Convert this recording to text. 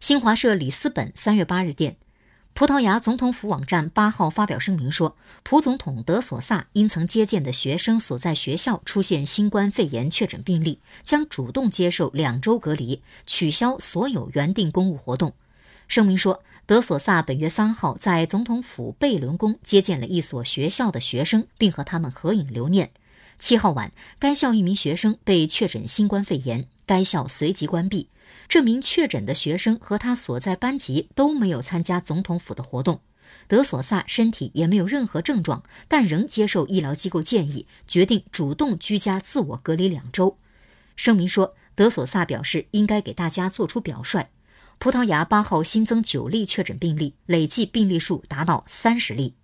新华社里斯本三月八日电。葡萄牙总统府网站八号发表声明说，葡总统德索萨因曾接见的学生所在学校出现新冠肺炎确诊病例，将主动接受两周隔离，取消所有原定公务活动。声明说，德索萨本月三号在总统府贝伦宫接见了一所学校的学生，并和他们合影留念。七号晚，该校一名学生被确诊新冠肺炎，该校随即关闭。这名确诊的学生和他所在班级都没有参加总统府的活动。德索萨身体也没有任何症状，但仍接受医疗机构建议，决定主动居家自我隔离两周。声明说，德索萨表示应该给大家做出表率。葡萄牙八号新增九例确诊病例，累计病例数达到三十例。